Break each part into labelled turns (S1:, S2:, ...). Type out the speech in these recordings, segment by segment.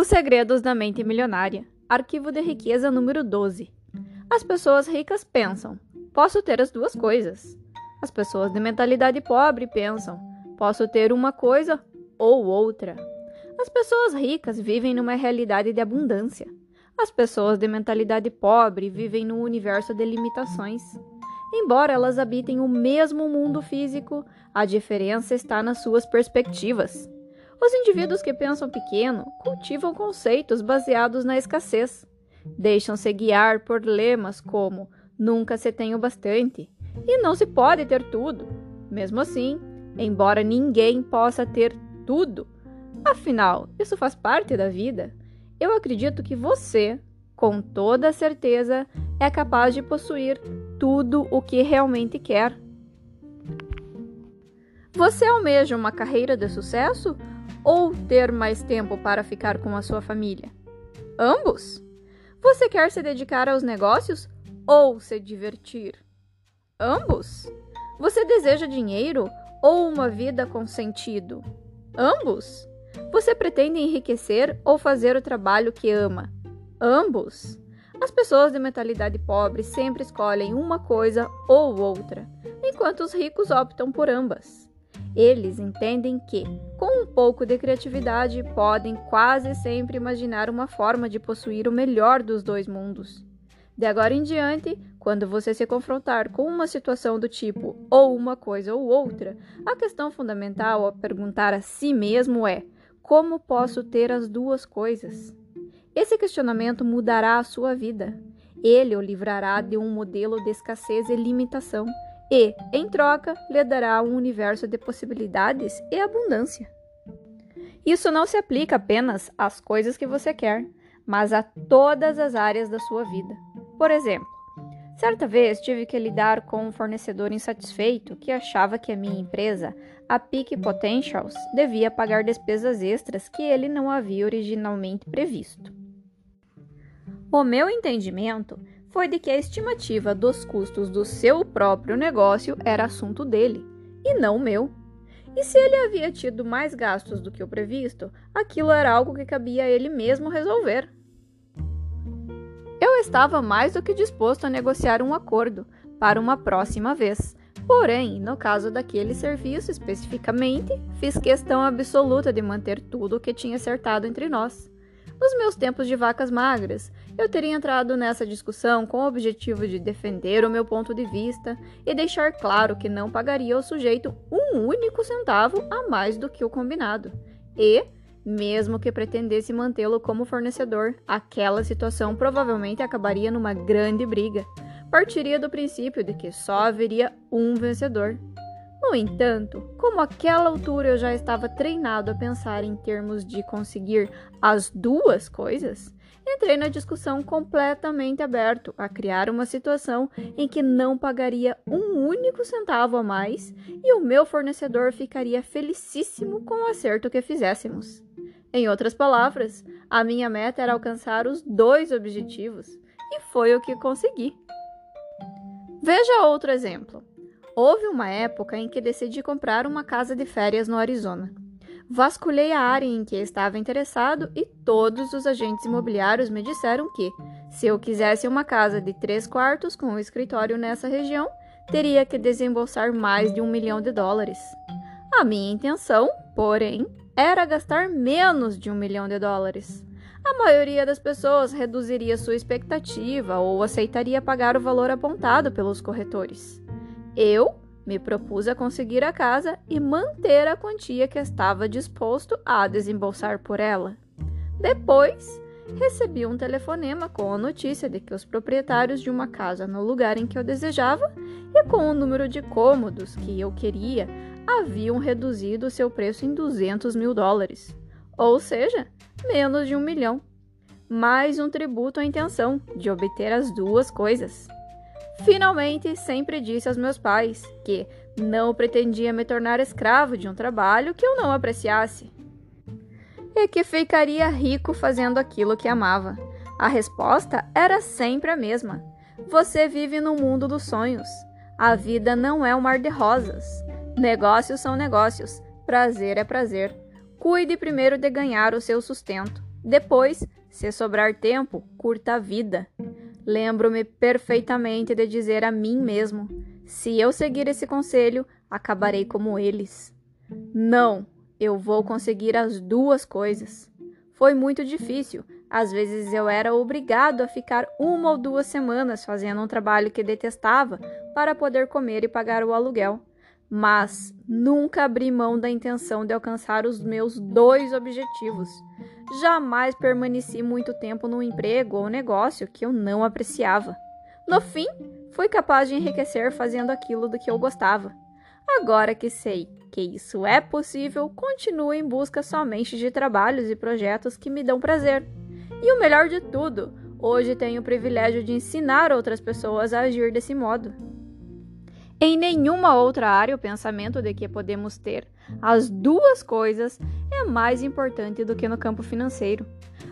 S1: Os Segredos da Mente Milionária, arquivo de riqueza número 12. As pessoas ricas pensam: posso ter as duas coisas. As pessoas de mentalidade pobre pensam: posso ter uma coisa ou outra. As pessoas ricas vivem numa realidade de abundância. As pessoas de mentalidade pobre vivem num universo de limitações. Embora elas habitem o mesmo mundo físico, a diferença está nas suas perspectivas. Os indivíduos que pensam pequeno cultivam conceitos baseados na escassez. Deixam-se guiar por lemas como nunca se tem o bastante e não se pode ter tudo. Mesmo assim, embora ninguém possa ter tudo, afinal, isso faz parte da vida, eu acredito que você, com toda certeza, é capaz de possuir tudo o que realmente quer. Você almeja uma carreira de sucesso ou ter mais tempo para ficar com a sua família? Ambos? Você quer se dedicar aos negócios ou se divertir? Ambos? Você deseja dinheiro ou uma vida com sentido? Ambos? Você pretende enriquecer ou fazer o trabalho que ama? Ambos? As pessoas de mentalidade pobre sempre escolhem uma coisa ou outra, enquanto os ricos optam por ambas. Eles entendem que, com um pouco de criatividade, podem quase sempre imaginar uma forma de possuir o melhor dos dois mundos. De agora em diante, quando você se confrontar com uma situação do tipo ou uma coisa ou outra, a questão fundamental a perguntar a si mesmo é: como posso ter as duas coisas? Esse questionamento mudará a sua vida. Ele o livrará de um modelo de escassez e limitação e, em troca, lhe dará um universo de possibilidades e abundância. Isso não se aplica apenas às coisas que você quer, mas a todas as áreas da sua vida. Por exemplo, certa vez tive que lidar com um fornecedor insatisfeito que achava que a minha empresa, a Peak Potentials, devia pagar despesas extras que ele não havia originalmente previsto. O meu entendimento foi de que a estimativa dos custos do seu próprio negócio era assunto dele, e não meu. E se ele havia tido mais gastos do que o previsto, aquilo era algo que cabia a ele mesmo resolver. Eu estava mais do que disposto a negociar um acordo para uma próxima vez. Porém, no caso daquele serviço especificamente, fiz questão absoluta de manter tudo o que tinha acertado entre nós. Nos meus tempos de vacas magras, eu teria entrado nessa discussão com o objetivo de defender o meu ponto de vista e deixar claro que não pagaria ao sujeito um único centavo a mais do que o combinado. E, mesmo que pretendesse mantê-lo como fornecedor, aquela situação provavelmente acabaria numa grande briga. Partiria do princípio de que só haveria um vencedor. No entanto, como àquela altura eu já estava treinado a pensar em termos de conseguir as duas coisas, entrei na discussão completamente aberto a criar uma situação em que não pagaria um único centavo a mais e o meu fornecedor ficaria felicíssimo com o acerto que fizéssemos. Em outras palavras, a minha meta era alcançar os dois objetivos e foi o que consegui. Veja outro exemplo. Houve uma época em que decidi comprar uma casa de férias no Arizona. Vasculhei a área em que estava interessado e todos os agentes imobiliários me disseram que, se eu quisesse uma casa de três quartos com um escritório nessa região, teria que desembolsar mais de um milhão de dólares. A minha intenção, porém, era gastar menos de um milhão de dólares. A maioria das pessoas reduziria sua expectativa ou aceitaria pagar o valor apontado pelos corretores. Eu me propus a conseguir a casa e manter a quantia que estava disposto a desembolsar por ela. Depois, recebi um telefonema com a notícia de que os proprietários de uma casa no lugar em que eu desejava e com o número de cômodos que eu queria haviam reduzido seu preço em 200 mil dólares, ou seja, menos de um milhão. Mais um tributo à intenção de obter as duas coisas. Finalmente, sempre disse aos meus pais que não pretendia me tornar escravo de um trabalho que eu não apreciasse e que ficaria rico fazendo aquilo que amava. A resposta era sempre a mesma: você vive no mundo dos sonhos. A vida não é um mar de rosas. Negócios são negócios, prazer é prazer. Cuide primeiro de ganhar o seu sustento. Depois, se sobrar tempo, curta a vida. Lembro-me perfeitamente de dizer a mim mesmo: se eu seguir esse conselho, acabarei como eles. Não, eu vou conseguir as duas coisas. Foi muito difícil. Às vezes eu era obrigado a ficar uma ou duas semanas fazendo um trabalho que detestava para poder comer e pagar o aluguel. Mas nunca abri mão da intenção de alcançar os meus dois objetivos. Jamais permaneci muito tempo num emprego ou negócio que eu não apreciava. No fim, fui capaz de enriquecer fazendo aquilo do que eu gostava. Agora que sei que isso é possível, continuo em busca somente de trabalhos e projetos que me dão prazer. E o melhor de tudo, hoje tenho o privilégio de ensinar outras pessoas a agir desse modo. Em nenhuma outra área, o pensamento de que podemos ter as duas coisas é mais importante do que no campo financeiro.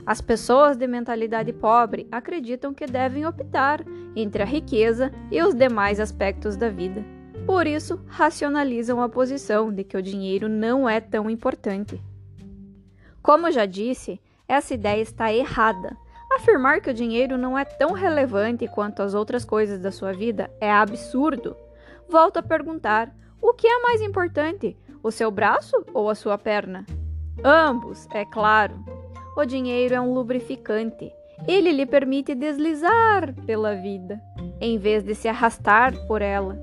S1: As pessoas de mentalidade pobre acreditam que devem optar entre a riqueza e os demais aspectos da vida. Por isso, racionalizam a posição de que o dinheiro não é tão importante. Como já disse, essa ideia está errada. Afirmar que o dinheiro não é tão relevante quanto as outras coisas da sua vida é absurdo volto a perguntar: o que é mais importante, o seu braço ou a sua perna? Ambos, é claro. O dinheiro é um lubrificante. Ele lhe permite deslizar pela vida, em vez de se arrastar por ela.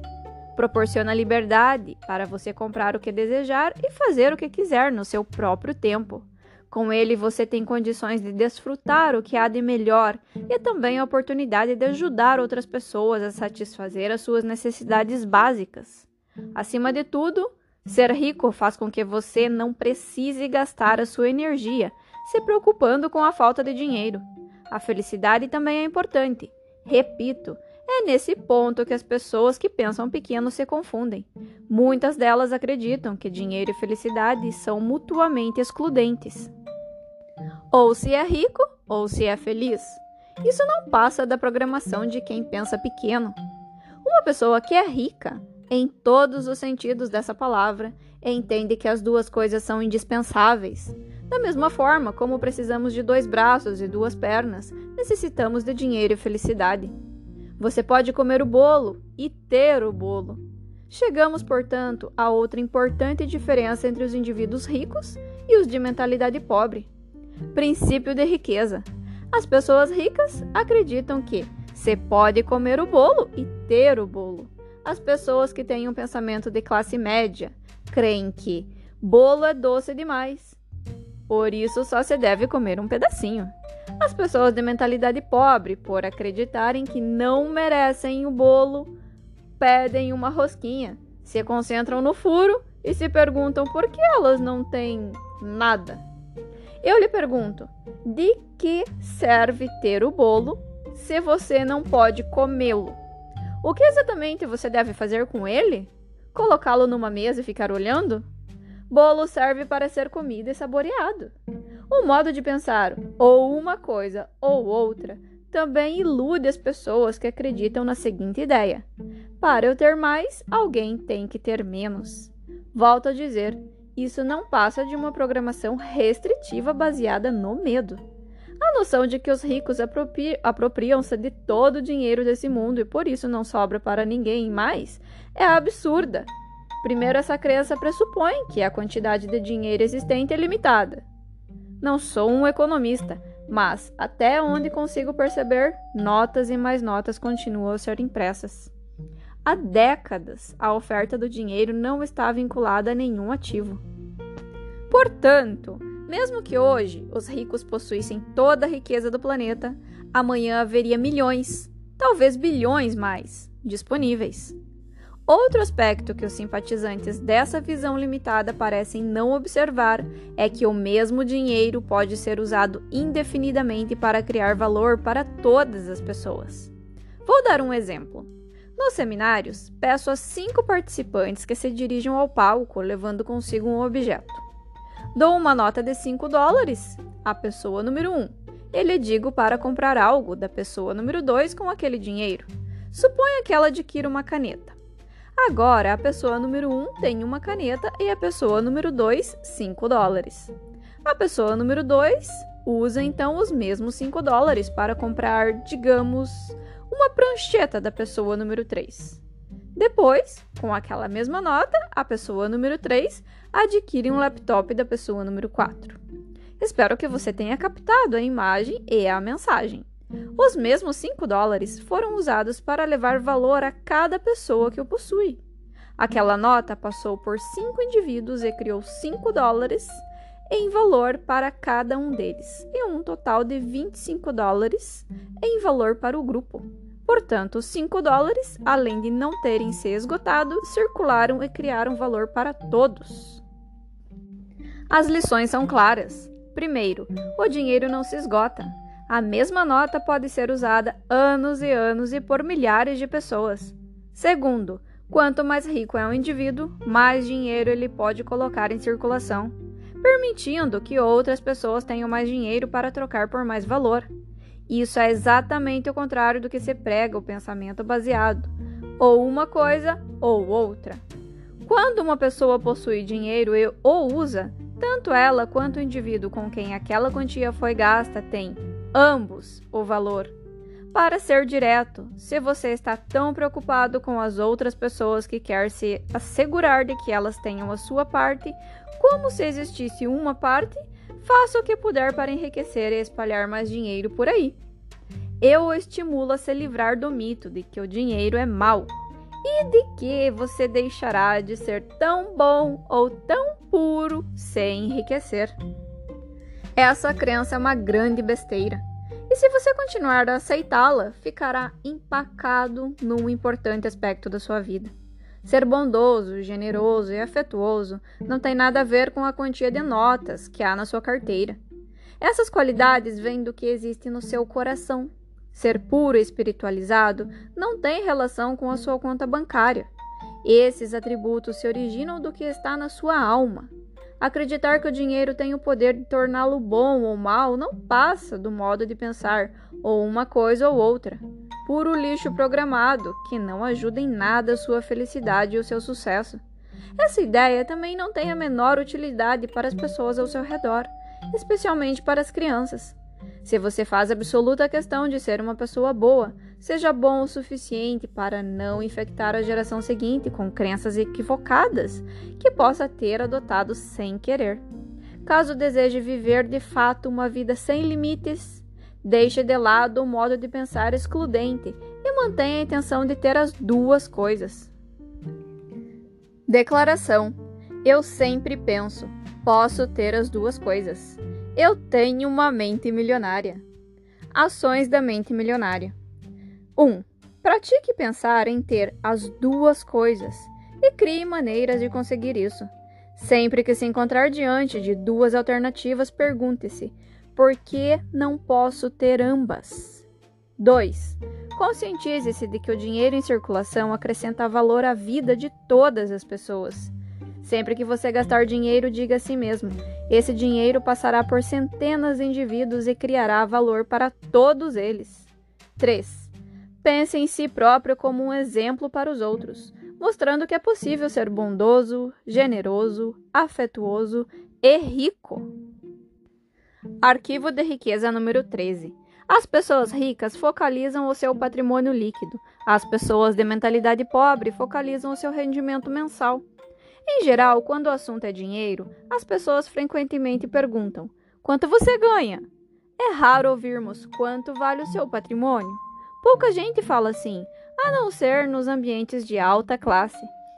S1: Proporciona liberdade para você comprar o que desejar e fazer o que quiser no seu próprio tempo. Com ele, você tem condições de desfrutar o que há de melhor e também a oportunidade de ajudar outras pessoas a satisfazer as suas necessidades básicas. Acima de tudo, ser rico faz com que você não precise gastar a sua energia se preocupando com a falta de dinheiro. A felicidade também é importante. Repito, é nesse ponto que as pessoas que pensam pequeno se confundem. Muitas delas acreditam que dinheiro e felicidade são mutuamente excludentes. Ou se é rico, ou se é feliz. Isso não passa da programação de quem pensa pequeno. Uma pessoa que é rica, em todos os sentidos dessa palavra, entende que as duas coisas são indispensáveis. Da mesma forma como precisamos de dois braços e duas pernas, necessitamos de dinheiro e felicidade. Você pode comer o bolo e ter o bolo. Chegamos, portanto, a outra importante diferença entre os indivíduos ricos e os de mentalidade pobre. Princípio de riqueza. As pessoas ricas acreditam que você pode comer o bolo e ter o bolo. As pessoas que têm um pensamento de classe média creem que bolo é doce demais. Por isso só se deve comer um pedacinho. As pessoas de mentalidade pobre, por acreditarem que não merecem o bolo, pedem uma rosquinha, se concentram no furo e se perguntam por que elas não têm nada. Eu lhe pergunto: de que serve ter o bolo se você não pode comê-lo? O que exatamente você deve fazer com ele? Colocá-lo numa mesa e ficar olhando? Bolo serve para ser comido e saboreado. O modo de pensar, ou uma coisa ou outra, também ilude as pessoas que acreditam na seguinte ideia: para eu ter mais, alguém tem que ter menos. Volto a dizer, isso não passa de uma programação restritiva baseada no medo. A noção de que os ricos apropri apropriam-se de todo o dinheiro desse mundo e por isso não sobra para ninguém mais é absurda. Primeiro, essa crença pressupõe que a quantidade de dinheiro existente é limitada. Não sou um economista, mas até onde consigo perceber, notas e mais notas continuam a ser impressas. Há décadas, a oferta do dinheiro não está vinculada a nenhum ativo. Portanto, mesmo que hoje os ricos possuíssem toda a riqueza do planeta, amanhã haveria milhões, talvez bilhões mais, disponíveis. Outro aspecto que os simpatizantes dessa visão limitada parecem não observar é que o mesmo dinheiro pode ser usado indefinidamente para criar valor para todas as pessoas. Vou dar um exemplo. Nos seminários, peço a cinco participantes que se dirijam ao palco levando consigo um objeto. Dou uma nota de 5 dólares à pessoa número 1 um, e lhe digo para comprar algo da pessoa número 2 com aquele dinheiro. Suponha que ela adquira uma caneta. Agora, a pessoa número 1 um tem uma caneta e a pessoa número 2, 5 dólares. A pessoa número 2 usa então os mesmos 5 dólares para comprar, digamos, uma prancheta da pessoa número 3. Depois, com aquela mesma nota, a pessoa número 3 adquire um laptop da pessoa número 4. Espero que você tenha captado a imagem e a mensagem. Os mesmos 5 dólares foram usados para levar valor a cada pessoa que o possui. Aquela nota passou por cinco indivíduos e criou 5 dólares em valor para cada um deles, e um total de 25 dólares em valor para o grupo. Portanto, os 5 dólares, além de não terem se esgotado, circularam e criaram valor para todos. As lições são claras. Primeiro, o dinheiro não se esgota. A mesma nota pode ser usada anos e anos e por milhares de pessoas. Segundo, quanto mais rico é um indivíduo, mais dinheiro ele pode colocar em circulação permitindo que outras pessoas tenham mais dinheiro para trocar por mais valor. Isso é exatamente o contrário do que se prega o pensamento baseado, ou uma coisa ou outra. Quando uma pessoa possui dinheiro e ou usa, tanto ela quanto o indivíduo com quem aquela quantia foi gasta têm ambos o valor. Para ser direto, se você está tão preocupado com as outras pessoas que quer se assegurar de que elas tenham a sua parte, como se existisse uma parte, faça o que puder para enriquecer e espalhar mais dinheiro por aí. Eu o estimulo a se livrar do mito de que o dinheiro é mau e de que você deixará de ser tão bom ou tão puro sem enriquecer. Essa crença é uma grande besteira. E se você continuar a aceitá-la, ficará empacado num importante aspecto da sua vida. Ser bondoso, generoso e afetuoso não tem nada a ver com a quantia de notas que há na sua carteira. Essas qualidades vêm do que existe no seu coração. Ser puro e espiritualizado não tem relação com a sua conta bancária. Esses atributos se originam do que está na sua alma, Acreditar que o dinheiro tem o poder de torná-lo bom ou mal não passa do modo de pensar, ou uma coisa ou outra. Puro lixo programado, que não ajuda em nada a sua felicidade e o seu sucesso. Essa ideia também não tem a menor utilidade para as pessoas ao seu redor, especialmente para as crianças. Se você faz absoluta questão de ser uma pessoa boa, seja bom o suficiente para não infectar a geração seguinte com crenças equivocadas que possa ter adotado sem querer. Caso deseje viver de fato uma vida sem limites, deixe de lado o modo de pensar excludente e mantenha a intenção de ter as duas coisas. Declaração: Eu sempre penso, posso ter as duas coisas. Eu tenho uma mente milionária. Ações da mente milionária. 1. Pratique pensar em ter as duas coisas e crie maneiras de conseguir isso. Sempre que se encontrar diante de duas alternativas, pergunte-se: por que não posso ter ambas? 2. Conscientize-se de que o dinheiro em circulação acrescenta valor à vida de todas as pessoas. Sempre que você gastar dinheiro, diga a si mesmo: esse dinheiro passará por centenas de indivíduos e criará valor para todos eles. 3. Pense em si próprio como um exemplo para os outros, mostrando que é possível ser bondoso, generoso, afetuoso e rico. Arquivo de riqueza número 13. As pessoas ricas focalizam o seu patrimônio líquido. As pessoas de mentalidade pobre focalizam o seu rendimento mensal. Em geral, quando o assunto é dinheiro, as pessoas frequentemente perguntam: quanto você ganha? É raro ouvirmos quanto vale o seu patrimônio. Pouca gente fala assim, a não ser nos ambientes de alta classe.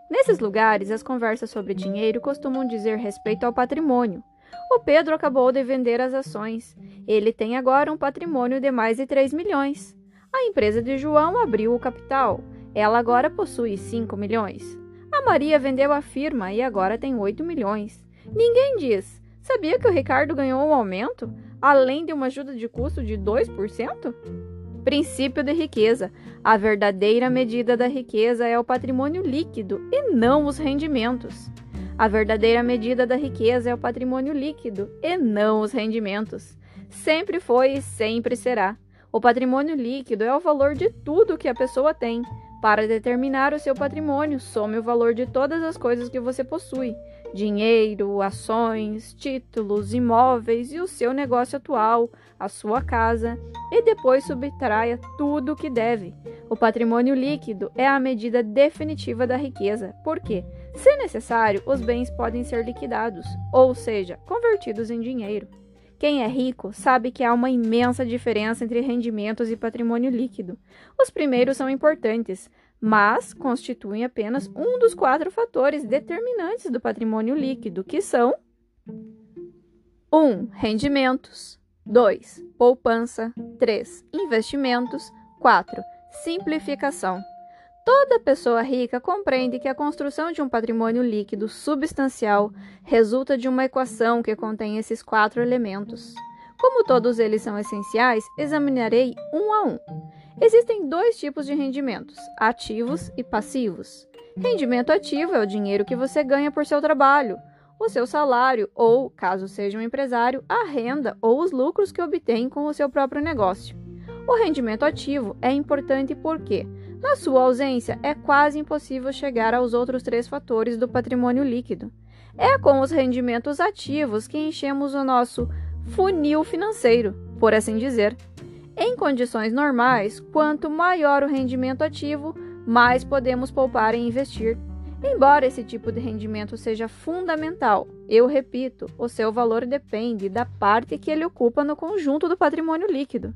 S1: Nesses lugares, as conversas sobre dinheiro costumam dizer respeito ao patrimônio. O Pedro acabou de vender as ações. Ele tem agora um patrimônio de mais de 3 milhões. A empresa de João abriu o capital. Ela agora possui 5 milhões. A Maria vendeu a firma e agora tem 8 milhões. Ninguém diz: sabia que o Ricardo ganhou um aumento, além de uma ajuda de custo de 2%? Princípio de riqueza. A verdadeira medida da riqueza é o patrimônio líquido e não os rendimentos. A verdadeira medida da riqueza é o patrimônio líquido e não os rendimentos. Sempre foi e sempre será. O patrimônio líquido é o valor de tudo que a pessoa tem. Para determinar o seu patrimônio, some o valor de todas as coisas que você possui, dinheiro, ações, títulos, imóveis e o seu negócio atual, a sua casa, e depois subtraia tudo o que deve. O patrimônio líquido é a medida definitiva da riqueza, porque, se necessário, os bens podem ser liquidados, ou seja, convertidos em dinheiro. Quem é rico sabe que há uma imensa diferença entre rendimentos e patrimônio líquido. Os primeiros são importantes, mas constituem apenas um dos quatro fatores determinantes do patrimônio líquido, que são 1. Um, rendimentos 2. Poupança 3. Investimentos 4. Simplificação Toda pessoa rica compreende que a construção de um patrimônio líquido substancial resulta de uma equação que contém esses quatro elementos. Como todos eles são essenciais, examinarei um a um. Existem dois tipos de rendimentos: ativos e passivos. Rendimento ativo é o dinheiro que você ganha por seu trabalho, o seu salário ou, caso seja um empresário, a renda ou os lucros que obtém com o seu próprio negócio. O rendimento ativo é importante porque na sua ausência, é quase impossível chegar aos outros três fatores do patrimônio líquido. É com os rendimentos ativos que enchemos o nosso funil financeiro, por assim dizer. Em condições normais, quanto maior o rendimento ativo, mais podemos poupar e investir. Embora esse tipo de rendimento seja fundamental, eu repito, o seu valor depende da parte que ele ocupa no conjunto do patrimônio líquido.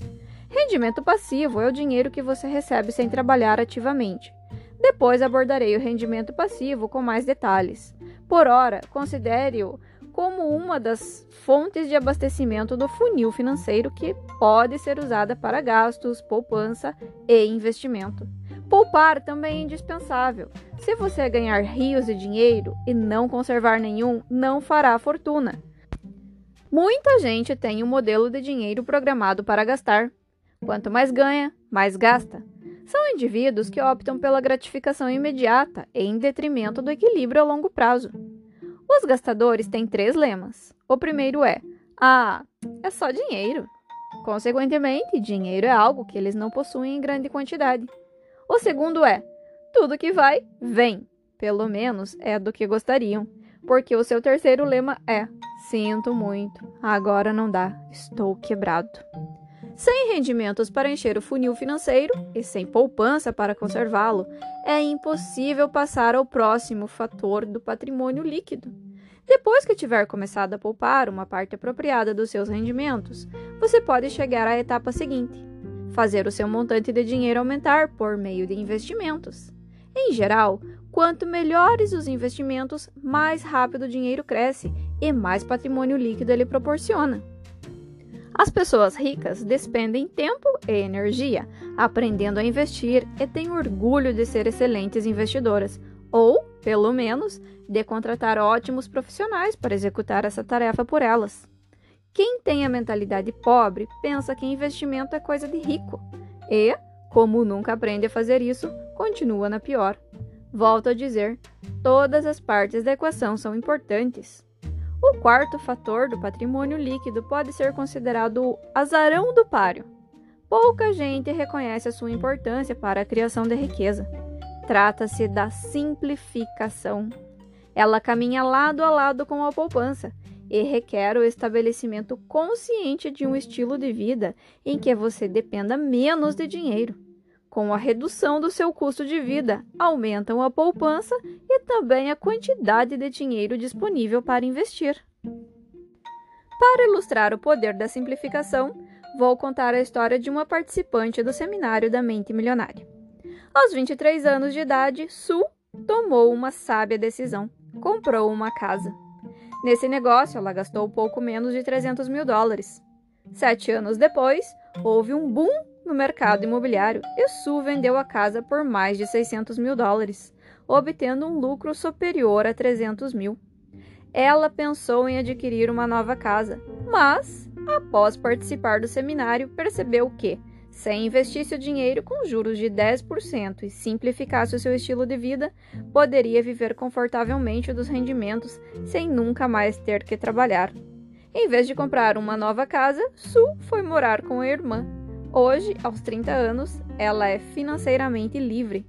S1: Rendimento passivo é o dinheiro que você recebe sem trabalhar ativamente. Depois abordarei o rendimento passivo com mais detalhes. Por ora, considere-o como uma das fontes de abastecimento do funil financeiro que pode ser usada para gastos, poupança e investimento. Poupar também é indispensável. Se você ganhar rios de dinheiro e não conservar nenhum, não fará fortuna. Muita gente tem um modelo de dinheiro programado para gastar, Quanto mais ganha, mais gasta. São indivíduos que optam pela gratificação imediata em detrimento do equilíbrio a longo prazo. Os gastadores têm três lemas. O primeiro é: Ah, é só dinheiro. Consequentemente, dinheiro é algo que eles não possuem em grande quantidade. O segundo é: Tudo que vai, vem. Pelo menos é do que gostariam. Porque o seu terceiro lema é: Sinto muito, agora não dá, estou quebrado. Sem rendimentos para encher o funil financeiro e sem poupança para conservá-lo, é impossível passar ao próximo fator do patrimônio líquido. Depois que tiver começado a poupar uma parte apropriada dos seus rendimentos, você pode chegar à etapa seguinte: fazer o seu montante de dinheiro aumentar por meio de investimentos. Em geral, quanto melhores os investimentos, mais rápido o dinheiro cresce e mais patrimônio líquido ele proporciona. As pessoas ricas despendem tempo e energia aprendendo a investir e têm orgulho de ser excelentes investidoras, ou, pelo menos, de contratar ótimos profissionais para executar essa tarefa por elas. Quem tem a mentalidade pobre pensa que investimento é coisa de rico e, como nunca aprende a fazer isso, continua na pior. Volto a dizer: todas as partes da equação são importantes. O quarto fator do patrimônio líquido pode ser considerado o azarão do páreo. Pouca gente reconhece a sua importância para a criação de riqueza. Trata-se da simplificação. Ela caminha lado a lado com a poupança e requer o estabelecimento consciente de um estilo de vida em que você dependa menos de dinheiro. Com a redução do seu custo de vida, aumentam a poupança e também a quantidade de dinheiro disponível para investir. Para ilustrar o poder da simplificação, vou contar a história de uma participante do seminário da Mente Milionária. Aos 23 anos de idade, Su tomou uma sábia decisão: comprou uma casa. Nesse negócio, ela gastou pouco menos de 300 mil dólares. Sete anos depois, houve um boom no mercado imobiliário Su vendeu a casa por mais de 600 mil dólares, obtendo um lucro superior a 300 mil. Ela pensou em adquirir uma nova casa, mas, após participar do seminário, percebeu que, se investisse o dinheiro com juros de 10% e simplificasse o seu estilo de vida, poderia viver confortavelmente dos rendimentos sem nunca mais ter que trabalhar. Em vez de comprar uma nova casa, Su foi morar com a irmã Hoje, aos 30 anos, ela é financeiramente livre.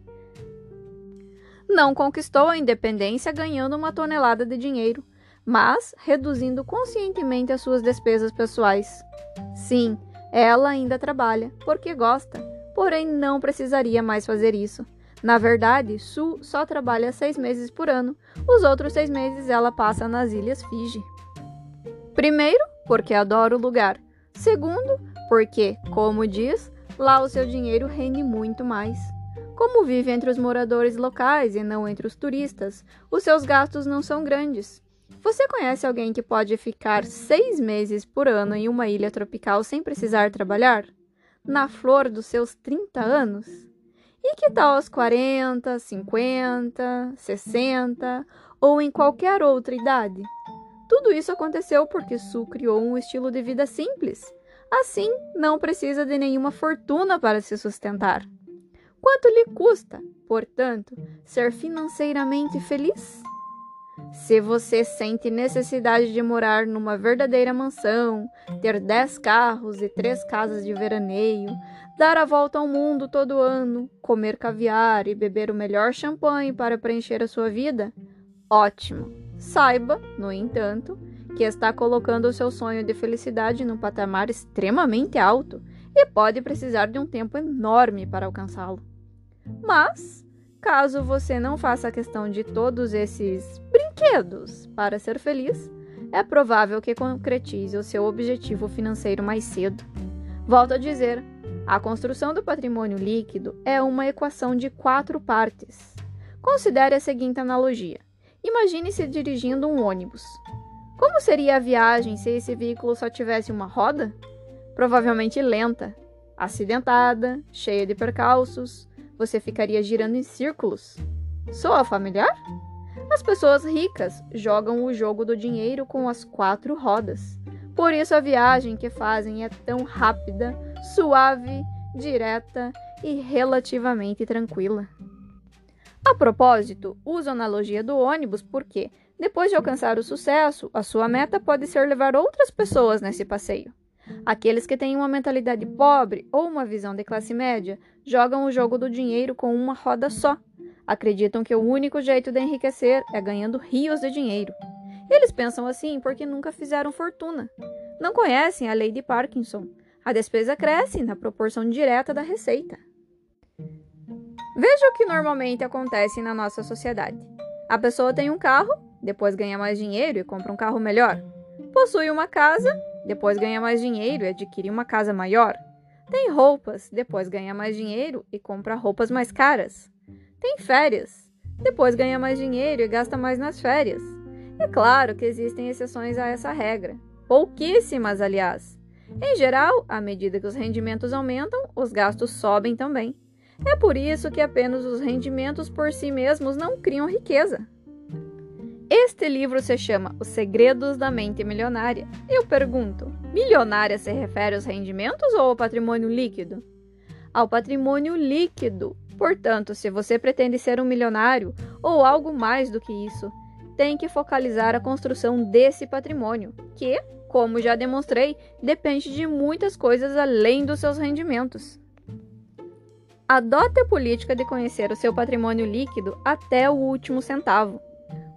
S1: Não conquistou a independência ganhando uma tonelada de dinheiro, mas reduzindo conscientemente as suas despesas pessoais. Sim, ela ainda trabalha, porque gosta, porém não precisaria mais fazer isso. Na verdade, Su só trabalha seis meses por ano. Os outros seis meses ela passa nas Ilhas Fiji. Primeiro, porque adora o lugar. Segundo, porque, como diz, lá o seu dinheiro rende muito mais. Como vive entre os moradores locais e não entre os turistas, os seus gastos não são grandes. Você conhece alguém que pode ficar seis meses por ano em uma ilha tropical sem precisar trabalhar? Na flor dos seus 30 anos? E que tal aos 40, 50, 60 ou em qualquer outra idade? Tudo isso aconteceu porque Su criou um estilo de vida simples. Assim, não precisa de nenhuma fortuna para se sustentar. Quanto lhe custa, portanto, ser financeiramente feliz? Se você sente necessidade de morar numa verdadeira mansão, ter 10 carros e 3 casas de veraneio, dar a volta ao mundo todo ano, comer caviar e beber o melhor champanhe para preencher a sua vida, ótimo. Saiba, no entanto, que está colocando o seu sonho de felicidade num patamar extremamente alto e pode precisar de um tempo enorme para alcançá-lo. Mas, caso você não faça questão de todos esses brinquedos para ser feliz, é provável que concretize o seu objetivo financeiro mais cedo. Volto a dizer, a construção do patrimônio líquido é uma equação de quatro partes. Considere a seguinte analogia: imagine-se dirigindo um ônibus. Como seria a viagem se esse veículo só tivesse uma roda? Provavelmente lenta, acidentada, cheia de percalços, você ficaria girando em círculos. Soa familiar? As pessoas ricas jogam o jogo do dinheiro com as quatro rodas. Por isso a viagem que fazem é tão rápida, suave, direta e relativamente tranquila. A propósito, uso a analogia do ônibus porque, depois de alcançar o sucesso, a sua meta pode ser levar outras pessoas nesse passeio. Aqueles que têm uma mentalidade pobre ou uma visão de classe média jogam o jogo do dinheiro com uma roda só. Acreditam que o único jeito de enriquecer é ganhando rios de dinheiro. Eles pensam assim porque nunca fizeram fortuna. Não conhecem a lei de Parkinson. A despesa cresce na proporção direta da receita. Veja o que normalmente acontece na nossa sociedade. A pessoa tem um carro, depois ganha mais dinheiro e compra um carro melhor. Possui uma casa depois ganha mais dinheiro e adquire uma casa maior. Tem roupas, depois ganha mais dinheiro e compra roupas mais caras. Tem férias, depois ganha mais dinheiro e gasta mais nas férias. É claro que existem exceções a essa regra, pouquíssimas, aliás. Em geral, à medida que os rendimentos aumentam, os gastos sobem também. É por isso que apenas os rendimentos por si mesmos não criam riqueza. Este livro se chama Os Segredos da Mente Milionária. Eu pergunto: milionária se refere aos rendimentos ou ao patrimônio líquido? Ao patrimônio líquido. Portanto, se você pretende ser um milionário ou algo mais do que isso, tem que focalizar a construção desse patrimônio, que, como já demonstrei, depende de muitas coisas além dos seus rendimentos. Adote a política de conhecer o seu patrimônio líquido até o último centavo.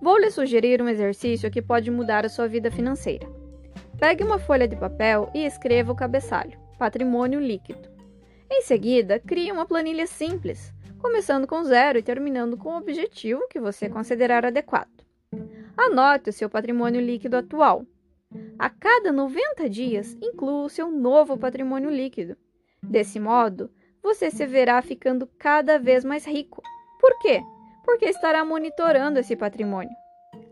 S1: Vou lhe sugerir um exercício que pode mudar a sua vida financeira. Pegue uma folha de papel e escreva o cabeçalho: Patrimônio líquido. Em seguida, crie uma planilha simples, começando com zero e terminando com o objetivo que você considerar adequado. Anote o seu patrimônio líquido atual. A cada 90 dias, inclua o seu novo patrimônio líquido. Desse modo, você se verá ficando cada vez mais rico. Por quê? Porque estará monitorando esse patrimônio.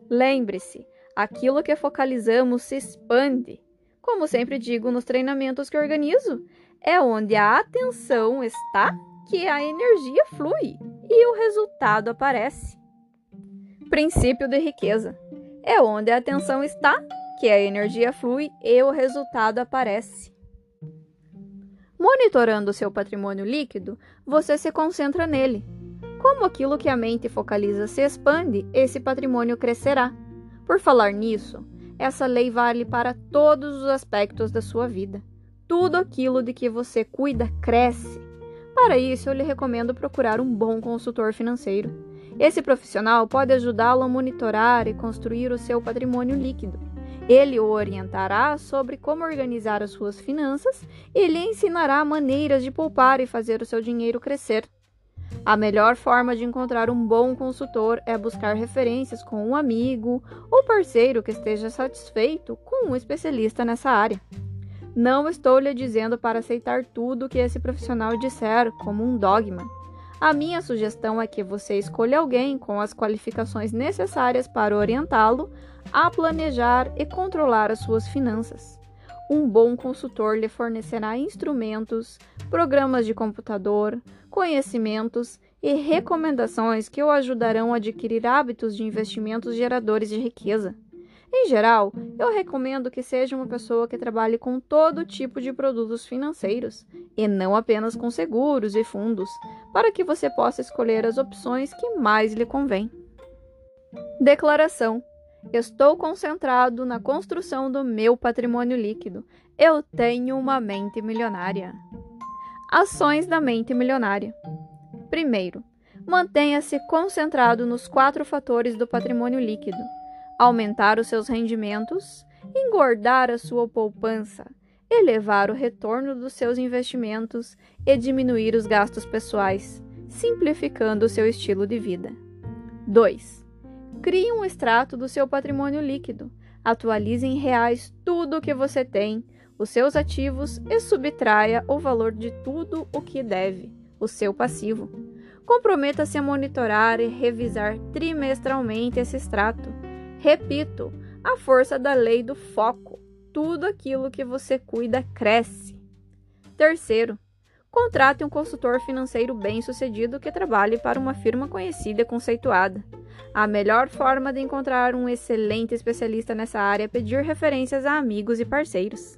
S1: Lembre-se, aquilo que focalizamos se expande. Como sempre digo nos treinamentos que organizo, é onde a atenção está que a energia flui e o resultado aparece. Princípio de riqueza. É onde a atenção está que a energia flui e o resultado aparece. Monitorando seu patrimônio líquido, você se concentra nele como aquilo que a mente focaliza se expande, esse patrimônio crescerá. Por falar nisso, essa lei vale para todos os aspectos da sua vida. Tudo aquilo de que você cuida cresce. Para isso, eu lhe recomendo procurar um bom consultor financeiro. Esse profissional pode ajudá-lo a monitorar e construir o seu patrimônio líquido. Ele o orientará sobre como organizar as suas finanças e lhe ensinará maneiras de poupar e fazer o seu dinheiro crescer. A melhor forma de encontrar um bom consultor é buscar referências com um amigo ou parceiro que esteja satisfeito com um especialista nessa área. Não estou lhe dizendo para aceitar tudo que esse profissional disser como um dogma. A minha sugestão é que você escolha alguém com as qualificações necessárias para orientá-lo a planejar e controlar as suas finanças. Um bom consultor lhe fornecerá instrumentos, programas de computador, conhecimentos e recomendações que o ajudarão a adquirir hábitos de investimentos geradores de riqueza. Em geral, eu recomendo que seja uma pessoa que trabalhe com todo tipo de produtos financeiros e não apenas com seguros e fundos, para que você possa escolher as opções que mais lhe convém. Declaração: Estou concentrado na construção do meu patrimônio líquido. Eu tenho uma mente milionária. Ações da mente milionária. Primeiro, mantenha-se concentrado nos quatro fatores do patrimônio líquido aumentar os seus rendimentos, engordar a sua poupança, elevar o retorno dos seus investimentos e diminuir os gastos pessoais, simplificando o seu estilo de vida. 2. Crie um extrato do seu patrimônio líquido. Atualize em reais tudo o que você tem, os seus ativos e subtraia o valor de tudo o que deve, o seu passivo. Comprometa-se a monitorar e revisar trimestralmente esse extrato Repito, a força da lei do foco. Tudo aquilo que você cuida cresce. Terceiro, contrate um consultor financeiro bem-sucedido que trabalhe para uma firma conhecida e conceituada. A melhor forma de encontrar um excelente especialista nessa área é pedir referências a amigos e parceiros.